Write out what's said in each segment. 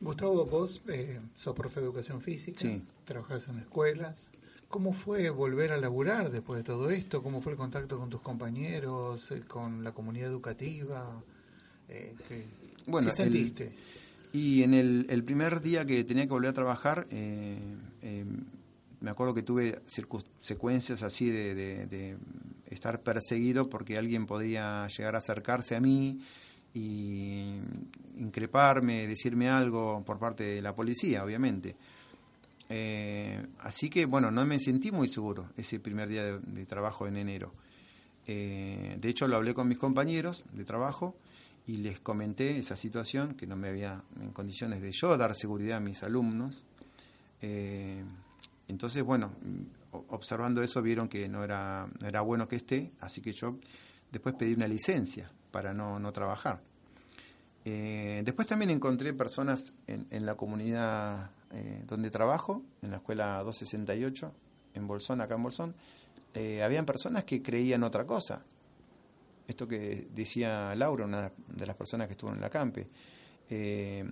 Gustavo, vos eh, sos profe de educación física, trabajás en escuelas. ¿Cómo fue volver a laburar después de todo esto? ¿Cómo fue el contacto con tus compañeros, eh, con la comunidad educativa? Eh, ¿qué, bueno, sentiste? y en el, primer día que tenía que volver a trabajar, me acuerdo que tuve secuencias así de, de, estar perseguido porque alguien podía llegar a acercarse a mí y increparme, decirme algo por parte de la policía, obviamente. Eh, así que, bueno, no me sentí muy seguro ese primer día de, trabajo en enero. Eh, de hecho, lo hablé con mis compañeros de trabajo y les comenté esa situación, que no me había en condiciones de yo dar seguridad a mis alumnos. Eh, entonces, bueno, observando eso vieron que no era, no era bueno que esté, así que yo después pedí una licencia para no, no trabajar. Eh, después también encontré personas en, en la comunidad eh, donde trabajo, en la escuela 268, en Bolsón, acá en Bolsón, eh, habían personas que creían otra cosa. Esto que decía Laura, una de las personas que estuvo en la campe,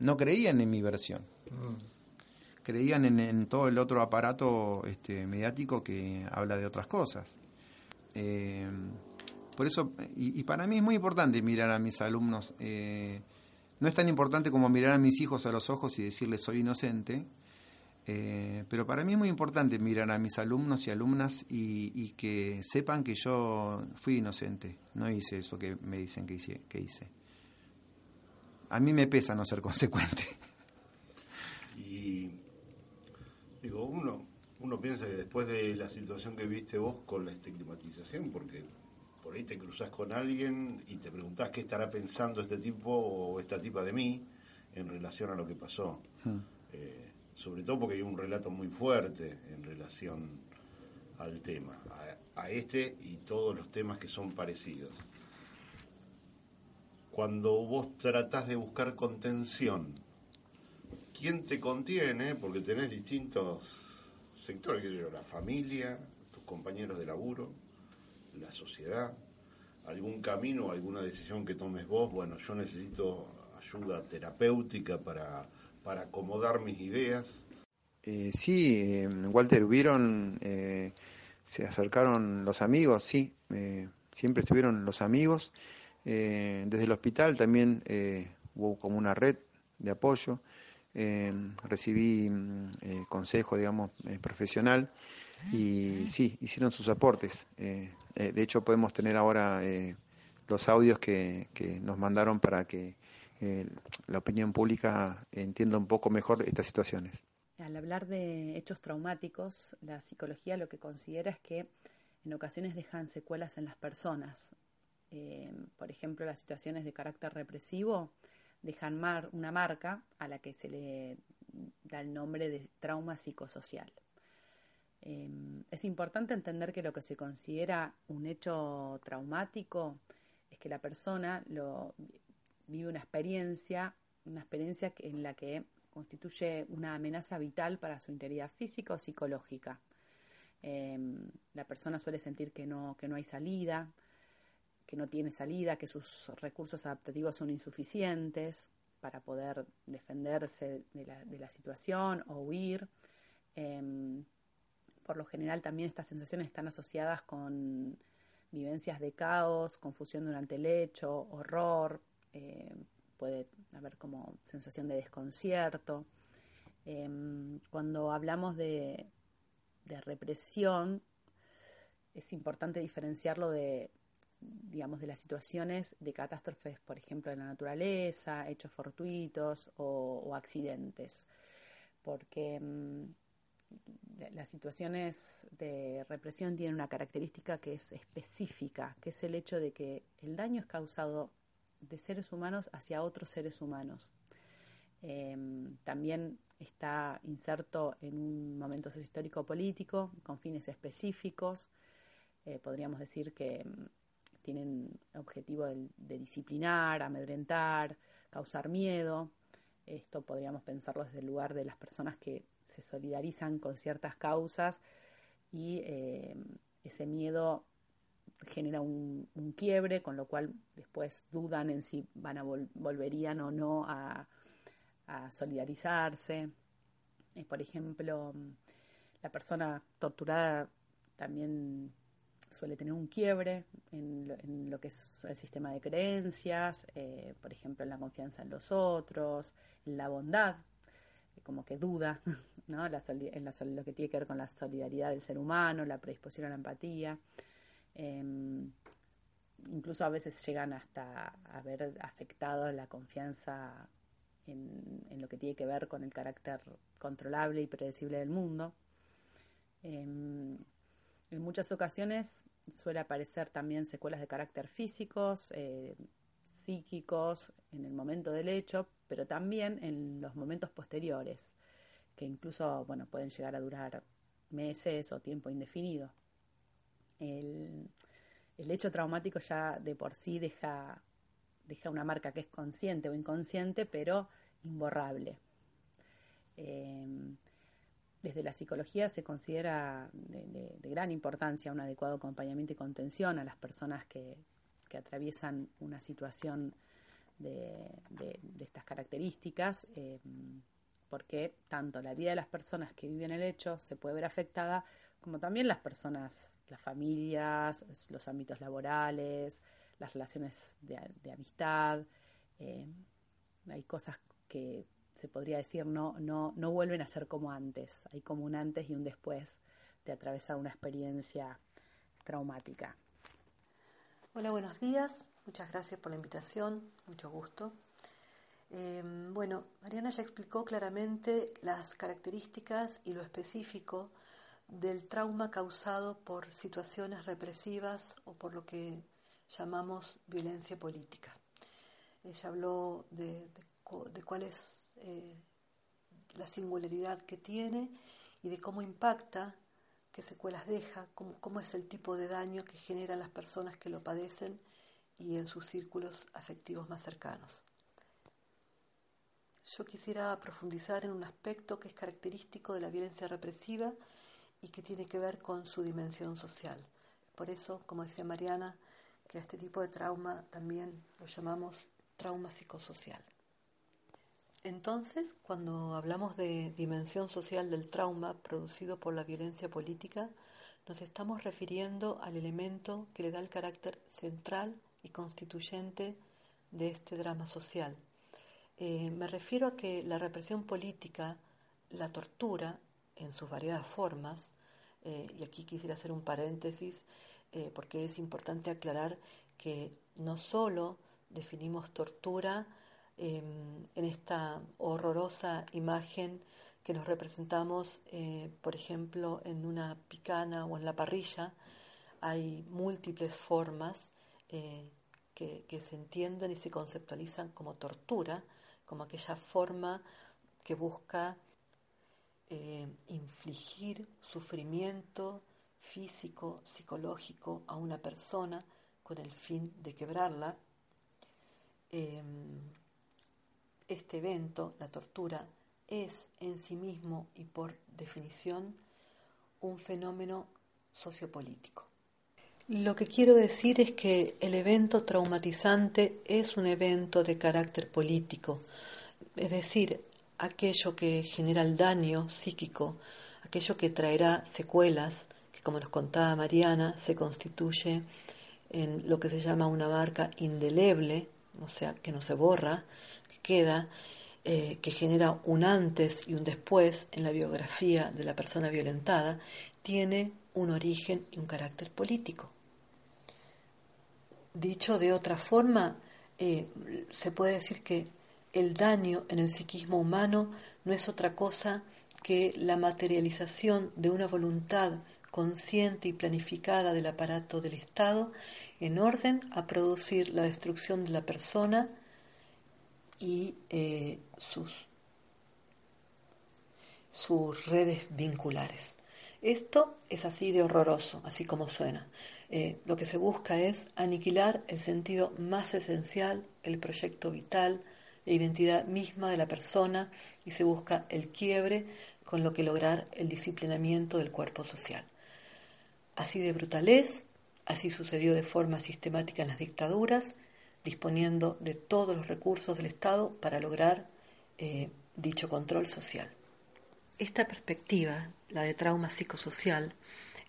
no creían en mi versión. Mm. Creían en, todo el otro aparato este, mediático que habla de otras cosas. Por eso, y, para mí es muy importante mirar a mis alumnos. Eh, no es tan importante como mirar a mis hijos a los ojos y decirles soy inocente, eh, pero para mí es muy importante mirar a mis alumnos y alumnas y, que sepan que yo fui inocente, no hice eso que me dicen que hice. Que hice. A mí me pesa no ser consecuente. Y digo, uno, uno piensa que después de la situación que viste vos con la estigmatización, porque por ahí te cruzas con alguien y te preguntás qué estará pensando este tipo o esta tipa de mí en relación a lo que pasó. Hmm. Eh, sobre todo porque hay un relato muy fuerte en relación al tema, a, este y todos los temas que son parecidos. Cuando vos tratás de buscar contención, ¿quién te contiene? Porque tenés distintos sectores, la familia, tus compañeros de laburo, la sociedad, algún camino, alguna decisión que tomes vos, bueno, yo necesito ayuda terapéutica para, para acomodar mis ideas. Eh, sí, eh, Walter, hubieron, eh, se acercaron los amigos, sí, eh, siempre estuvieron los amigos. desde el hospital también hubo como una red de apoyo. Recibí consejo, digamos, profesional y sí, hicieron sus aportes. Eh, eh, de hecho, podemos tener ahora eh, los audios que, que, nos mandaron para que la opinión pública entienda un poco mejor estas situaciones. Al hablar de hechos traumáticos, la psicología lo que considera es que en ocasiones dejan secuelas en las personas. por ejemplo, las situaciones de carácter represivo dejan mar, una marca a la que se le da el nombre de trauma psicosocial. Em, es importante entender que lo que se considera un hecho traumático es que la persona lo, vive una experiencia, una experiencia en la que constituye una amenaza vital para su integridad física o psicológica. Em, la persona suele sentir que no, que no hay salida, que no tiene salida, que sus recursos adaptativos son insuficientes para poder defenderse de la, situación o huir. Em, por lo general también estas sensaciones están asociadas con vivencias de caos, confusión durante el hecho, horror, eh, puede haber como sensación de desconcierto. Em, cuando hablamos de, represión, es importante diferenciarlo de, digamos, de las situaciones de catástrofes, por ejemplo, de la naturaleza, hechos fortuitos o, accidentes, porque em, las situaciones de represión tienen una característica que es específica, que es el hecho de que el daño es causado de seres humanos hacia otros seres humanos. Em, también está inserto en un momento histórico político con fines específicos. Eh, podríamos decir que mm, tienen objetivo de, disciplinar, amedrentar, causar miedo. Esto podríamos pensarlo desde el lugar de las personas que se solidarizan con ciertas causas y em, ese miedo genera un, quiebre, con lo cual después dudan en si van a volverían o no a, solidarizarse. Eh, por ejemplo, la persona torturada también suele tener un quiebre en lo, que es el sistema de creencias, eh, por ejemplo, en la confianza en los otros, en la bondad, como que duda, ¿no? en lo que tiene que ver con la solidaridad del ser humano, la predisposición a la empatía. Em, incluso a veces llegan hasta haber afectado la confianza en, lo que tiene que ver con el carácter controlable y predecible del mundo. Em, en muchas ocasiones suele aparecer también secuelas de carácter físicos, eh, psíquicos en el momento del hecho, pero también en los momentos posteriores, que incluso bueno, pueden llegar a durar meses o tiempo indefinido el, hecho traumático ya de por sí deja, deja una marca que es consciente o inconsciente, pero imborrable. Em, desde la psicología se considera de, gran importancia un adecuado acompañamiento y contención a las personas que, atraviesan una situación de, estas características, em, porque tanto la vida de las personas que viven el hecho se puede ver afectada, como también las personas, las familias, los ámbitos laborales, las relaciones de, amistad. Eh, hay cosas que se podría decir no, no, no vuelven a ser como antes. Hay como un antes y un después de atravesar una experiencia traumática. Hola, buenos días. Muchas gracias por la invitación. Mucho gusto. Eh, bueno, Mariana ya explicó claramente las características y lo específico del trauma causado por situaciones represivas o por lo que llamamos violencia política. Ella habló de, cuál es eh, la singularidad que tiene y de cómo impacta, qué secuelas deja, cómo, cómo es el tipo de daño que generan las personas que lo padecen y en sus círculos afectivos más cercanos. Yo quisiera profundizar en un aspecto que es característico de la violencia represiva y que tiene que ver con su dimensión social. Por eso, como decía Mariana, que a este tipo de trauma también lo llamamos trauma psicosocial. Entonces, cuando hablamos de dimensión social del trauma producido por la violencia política, nos estamos refiriendo al elemento que le da el carácter central y constituyente de este drama social. Eh, me refiero a que la represión política, la tortura, en sus variadas formas, eh, y aquí quisiera hacer un paréntesis eh, porque es importante aclarar que no solo definimos tortura em, en esta horrorosa imagen que nos representamos, eh, por ejemplo, en una picana o en la parrilla, hay múltiples formas que, que se entienden y se conceptualizan como tortura, como aquella forma que busca eh, infligir sufrimiento físico, psicológico a una persona con el fin de quebrarla. Este evento, la tortura, es en sí mismo y por definición un fenómeno sociopolítico. Lo que quiero decir es que el evento traumatizante es un evento de carácter político, es decir, aquello que genera el daño psíquico, aquello que traerá secuelas, que como nos contaba Mariana, se constituye en lo que se llama una marca indeleble, o sea, que no se borra, queda, eh, que genera un antes y un después en la biografía de la persona violentada, tiene un origen y un carácter político. Dicho de otra forma, eh, se puede decir que el daño en el psiquismo humano no es otra cosa que la materialización de una voluntad consciente y planificada del aparato del Estado en orden a producir la destrucción de la persona y eh, sus redes vinculares. Esto es así de horroroso, así como suena. Eh, lo que se busca es aniquilar el sentido más esencial, el proyecto vital, la identidad misma de la persona y se busca el quiebre con lo que lograr el disciplinamiento del cuerpo social. Así de brutal es, así sucedió de forma sistemática en las dictaduras, disponiendo de todos los recursos del Estado para lograr eh, dicho control social. Esta perspectiva, la de trauma psicosocial,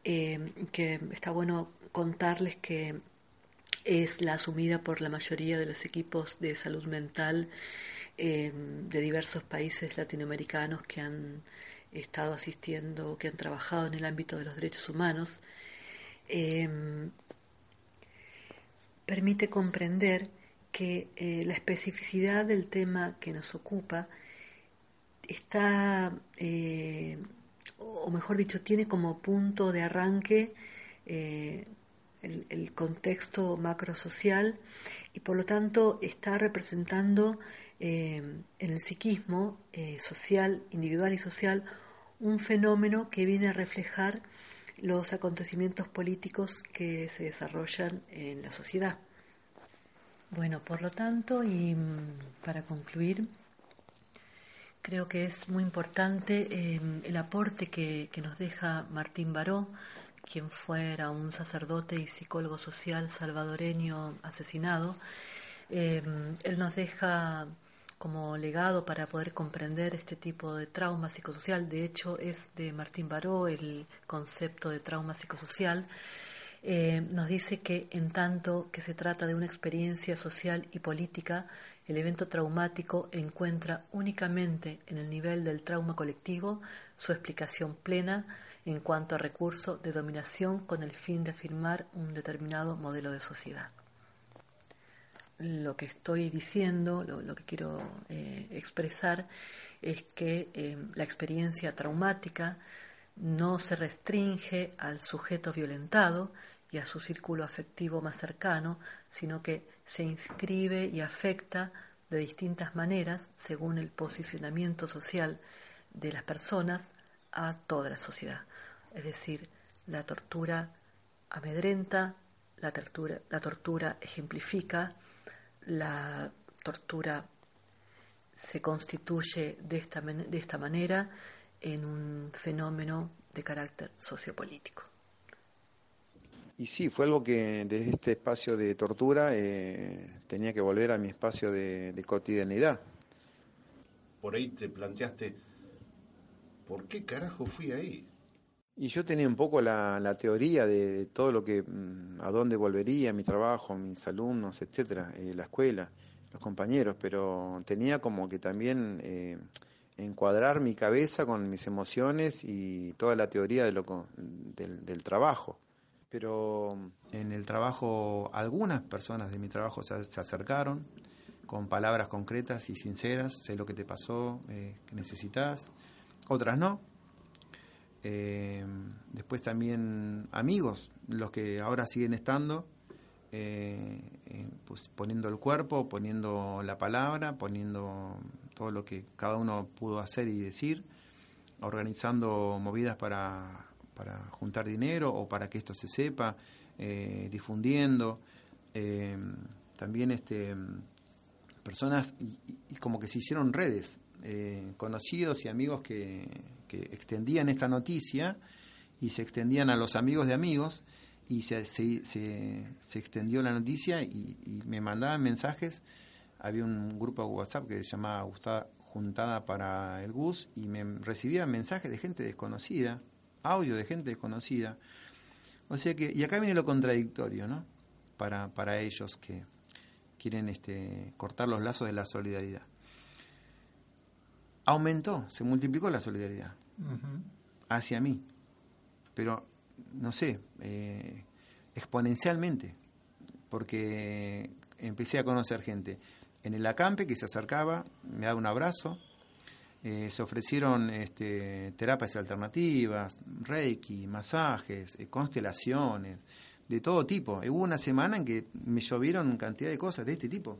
eh, que está bueno contarles que es la asumida por la mayoría de los equipos de salud mental eh, de diversos países latinoamericanos que han estado asistiendo, que han trabajado en el ámbito de los derechos humanos, permite comprender que eh, la especificidad del tema que nos ocupa está, o mejor dicho, tiene como punto de arranque el, contexto macrosocial y por lo tanto está representando eh, en el psiquismo eh, social, individual y social, un fenómeno que viene a reflejar los acontecimientos políticos que se desarrollan en la sociedad. Bueno, por lo tanto, y mm, para concluir, creo que es muy importante eh, el aporte que, que, nos deja Martín Baró quien fuera un sacerdote y psicólogo social salvadoreño asesinado, em, él nos deja como legado para poder comprender este tipo de trauma psicosocial. De hecho, es de Martín Baró el concepto de trauma psicosocial. Eh, nos dice que en tanto que se trata de una experiencia social y política, el evento traumático encuentra únicamente en el nivel del trauma colectivo su explicación plena en cuanto a recurso de dominación con el fin de afirmar un determinado modelo de sociedad. Lo que estoy diciendo, lo, que quiero eh, expresar, es que eh, la experiencia traumática no se restringe al sujeto violentado y a su círculo afectivo más cercano, sino que se inscribe y afecta de distintas maneras, según el posicionamiento social de las personas, a toda la sociedad. Es decir, la tortura amedrenta, la tortura, la tortura ejemplifica, la tortura se constituye de esta, de esta manera en un fenómeno de carácter sociopolítico. Y sí, fue algo que desde este espacio de tortura eh, tenía que volver a mi espacio de, cotidianidad. Por ahí te planteaste, ¿por qué carajo fui ahí? Y yo tenía un poco la, teoría de, todo lo que, mm, a dónde volvería, mi trabajo, mis alumnos, etcétera, eh, la escuela, los compañeros, pero tenía como que también eh, encuadrar mi cabeza con mis emociones y toda la teoría de lo, del trabajo pero en el trabajo algunas personas de mi trabajo se, acercaron con palabras concretas y sinceras, sé lo que te pasó, eh, que necesitas, otras no. Eh, después también amigos, los que ahora siguen estando, eh, pues poniendo el cuerpo, poniendo la palabra, poniendo todo lo que cada uno pudo hacer y decir, organizando movidas para para juntar dinero o para que esto se sepa, eh, difundiendo. Eh, también este, personas, y, como que se hicieron redes, eh, conocidos y amigos que, extendían esta noticia y se extendían a los amigos de amigos y se, se, extendió la noticia y, me mandaban mensajes. Había un grupo de WhatsApp que se llamaba Juntada para el GUS y me recibían mensajes de gente desconocida audio de gente desconocida. O sea que, y acá viene lo contradictorio, ¿no? Para, para ellos que quieren este, cortar los lazos de la solidaridad. Aumentó, se multiplicó la solidaridad hacia mí, pero no sé, eh, exponencialmente, porque empecé a conocer gente en el acampe que se acercaba, me daba un abrazo, eh, se ofrecieron este, terapias alternativas, reiki, masajes, eh, constelaciones, de todo tipo. Hubo una semana en que me llovieron cantidad de cosas de este tipo.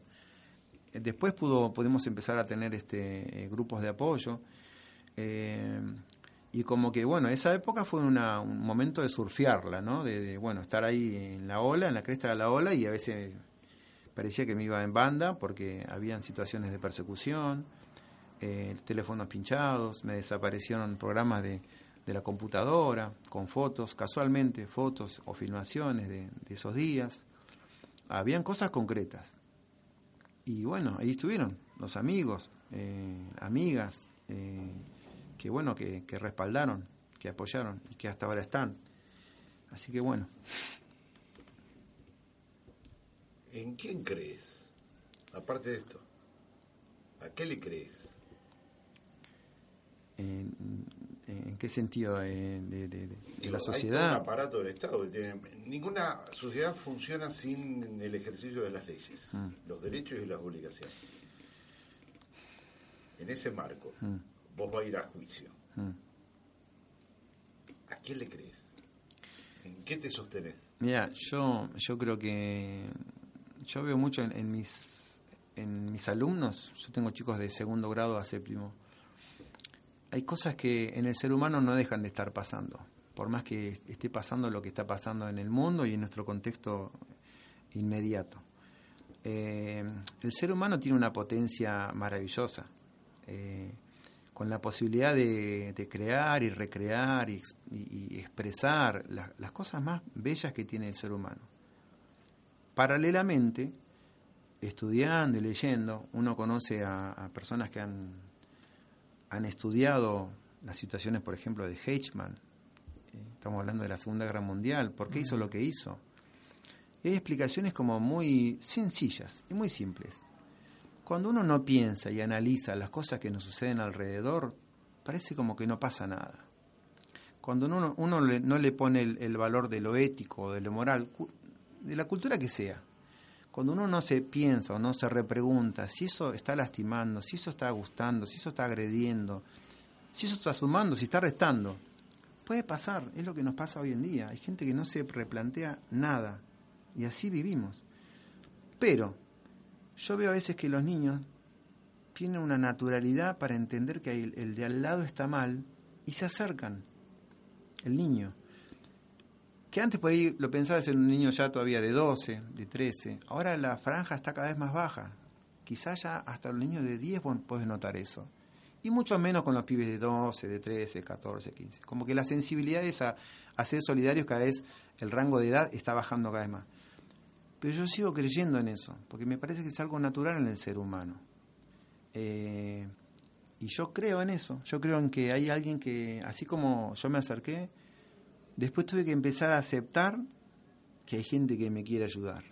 Eh, después pudo, pudimos empezar a tener este, grupos de apoyo. Eh, y como que, bueno, esa época fue un momento de surfearla, ¿no? De, bueno, estar ahí en la ola, en la cresta de la ola, y a veces parecía que me iba en banda porque habían situaciones de persecución, eh, teléfonos pinchados, me desaparecieron programas de, la computadora con fotos, casualmente fotos o filmaciones de, esos días. Habían cosas concretas. Y bueno, ahí estuvieron los amigos, eh, amigas. Eh, que bueno, que, respaldaron, que apoyaron y que hasta ahora están. Así que bueno. ¿En quién crees? Aparte de esto, ¿a qué le crees? ¿En, qué sentido? ¿De, la sociedad? Hay un aparato del Estado. ninguna sociedad funciona sin el ejercicio de las leyes, mm. los derechos y las obligaciones. En ese marco. Mm vos vas a ir a juicio. Mm. ¿A quién le crees? ¿En qué te sostenés? Mira, yo, yo creo que yo veo mucho en, mis en mis alumnos, yo tengo chicos de segundo grado a séptimo, hay cosas que en el ser humano no dejan de estar pasando, por más que esté pasando lo que está pasando en el mundo y en nuestro contexto inmediato. Eh, el ser humano tiene una potencia maravillosa. Eh, con la posibilidad de, crear y recrear y, expresar las cosas más bellas que tiene el ser humano. Paralelamente, estudiando y leyendo, uno conoce a, personas que han, han, estudiado las situaciones, por ejemplo, de Heichmann. Eh, estamos hablando de la Segunda Guerra Mundial. ¿Por qué hizo lo que hizo? hay explicaciones como muy sencillas y muy simples. Cuando uno no piensa y analiza las cosas que nos suceden alrededor, parece como que no pasa nada. Cuando uno, uno no le pone el, valor de lo ético o de lo moral, de la cultura que sea, cuando uno no se piensa o no se repregunta si eso está lastimando, si eso está gustando, si eso está agrediendo, si eso está sumando, si está restando, puede pasar, es lo que nos pasa hoy en día. Hay gente que no se replantea nada y así vivimos. Pero yo veo a veces que los niños tienen una naturalidad para entender que el, de al lado está mal y se acercan. El niño. Que antes por ahí lo pensaba ser un niño ya todavía de 12, de 13. Ahora la franja está cada vez más baja. Quizás ya hasta los niños de 10 puedes notar eso. Y mucho menos con los pibes de 12, de 13, 14, 15. Como que la sensibilidad a, a ser solidarios cada vez, el rango de edad está bajando cada vez más. Pero yo sigo creyendo en eso, porque me parece que es algo natural en el ser humano. Eh, y yo creo en eso, yo creo en que hay alguien que, así como yo me acerqué, después tuve que empezar a aceptar que hay gente que me quiere ayudar.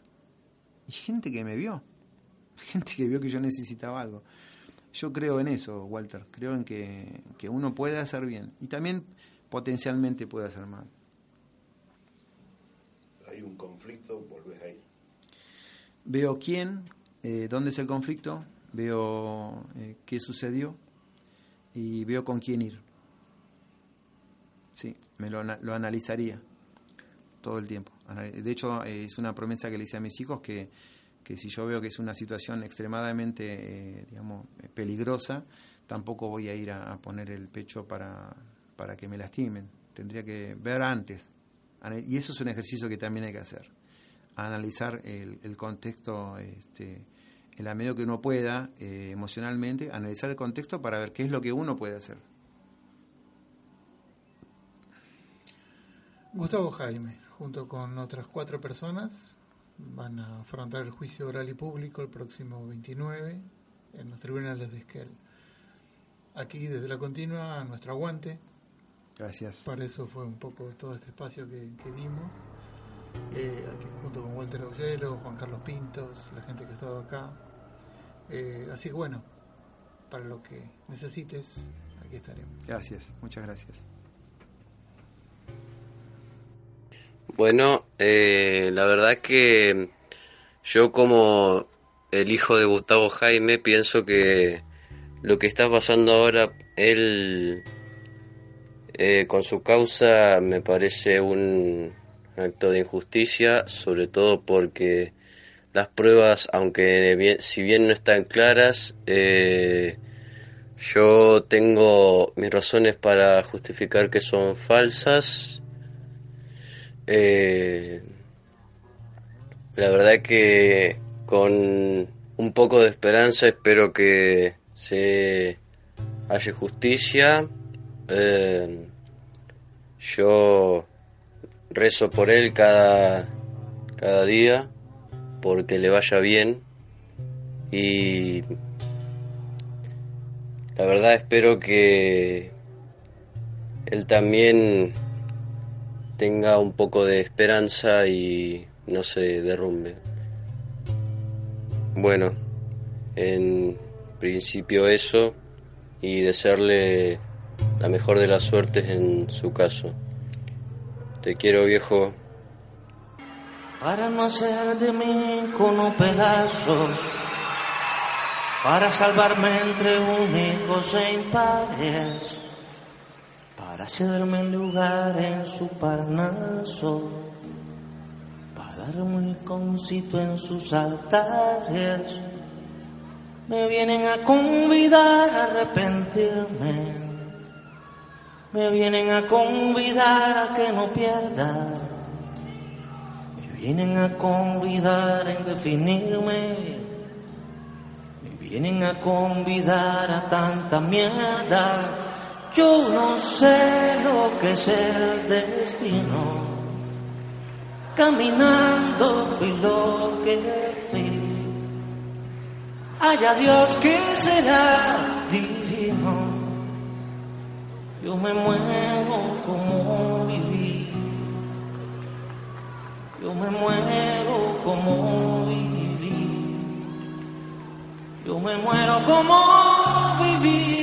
Y gente que me vio, gente que vio que yo necesitaba algo. Yo creo en eso, Walter, creo en que, que uno puede hacer bien y también potencialmente puede hacer mal. Hay un conflicto, volvés ahí veo quién, eh, dónde es el conflicto, veo eh, qué sucedió y veo con quién ir. Sí, me lo, analizaría todo el tiempo. De hecho, eh, es una promesa que le hice a mis hijos que, que si yo veo que es una situación extremadamente, digamos, peligrosa, tampoco voy a ir a, poner el pecho para, para que me lastimen. Tendría que ver antes. Y eso es un ejercicio que también hay que hacer analizar el, contexto este, en la medida que uno pueda eh, emocionalmente, analizar el contexto para ver qué es lo que uno puede hacer. Gustavo Jaime, junto con otras cuatro personas, van a afrontar el juicio oral y público el próximo 29 en los tribunales de Esquel. Aquí desde la continua, nuestro aguante. Gracias. Para eso fue un poco todo este espacio que dimos. Eh, aquí junto con Walter Augelo, Juan Carlos Pintos, la gente que ha estado acá. Eh, así que bueno, para lo que necesites, aquí estaremos. Gracias, muchas gracias. Bueno, eh, la verdad que yo como el hijo de Gustavo Jaime pienso que lo que está pasando ahora, él con su causa me parece un, acto de injusticia, sobre todo porque las pruebas, aunque bien, si bien no están claras, eh, Yo tengo mis razones para justificar que son falsas. Eh, la verdad que con un poco de esperanza espero que se haya justicia. Eh, yo rezo por él cada, cada día porque le vaya bien y la verdad espero que él también tenga un poco de esperanza y no se derrumbe. Bueno, en principio eso y desearle la mejor de las suertes en su caso. Te quiero viejo. Para no hacer de mí con pedazos para salvarme entre únicos e impares, para cederme el lugar en su parnaso, para darme concito en sus altares. Me vienen a convidar a arrepentirme, me vienen a convidar a que no pierda, me vienen a convidar en definirme Vienen a convidar a tanta mierda. Yo no sé lo que es el destino. Caminando fui lo que fui. Haya Dios que será divino. Yo me muero como viví. Yo me muero como viví. Yo me muero como vivir.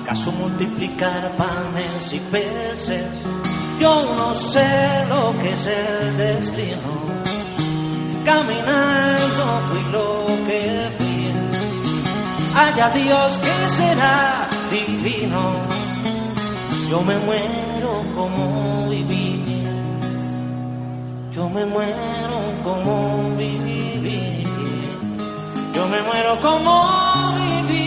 ¿Acaso multiplicar panes y peces? Yo no sé lo que es el destino caminando fui lo que fui. Haya Dios que será divino. Yo me muero como viví. Yo me muero como viví. Yo me muero como viví.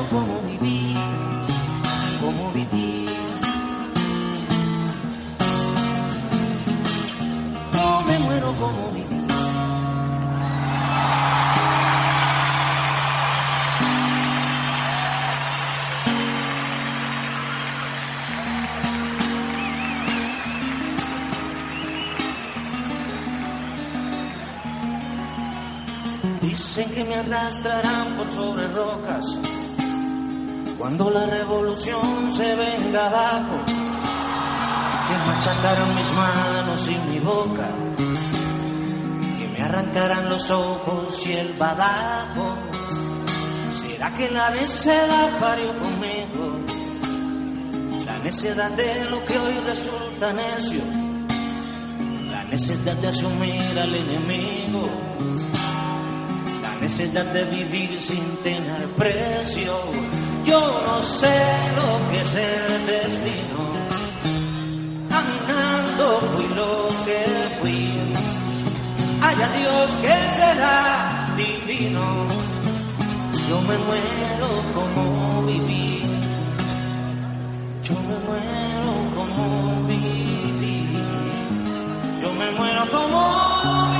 Muero como viví, como viví. Yo me muero como viví. Dicen que me arrastrarán por sobre rocas cuando la revolución se venga abajo. Que machacarán mis manos y mi boca, que me arrancarán los ojos y el badajo. ¿Será que la necedad parió conmigo? La necedad de lo que hoy resulta necio, la necesidad de asumir al enemigo necesidad de vivir sin tener precio. Yo no sé lo que es el destino. Caminando fui lo que fui. Haya Dios que será divino. Yo me muero como viví. Yo me muero como viví. Yo me muero como viví.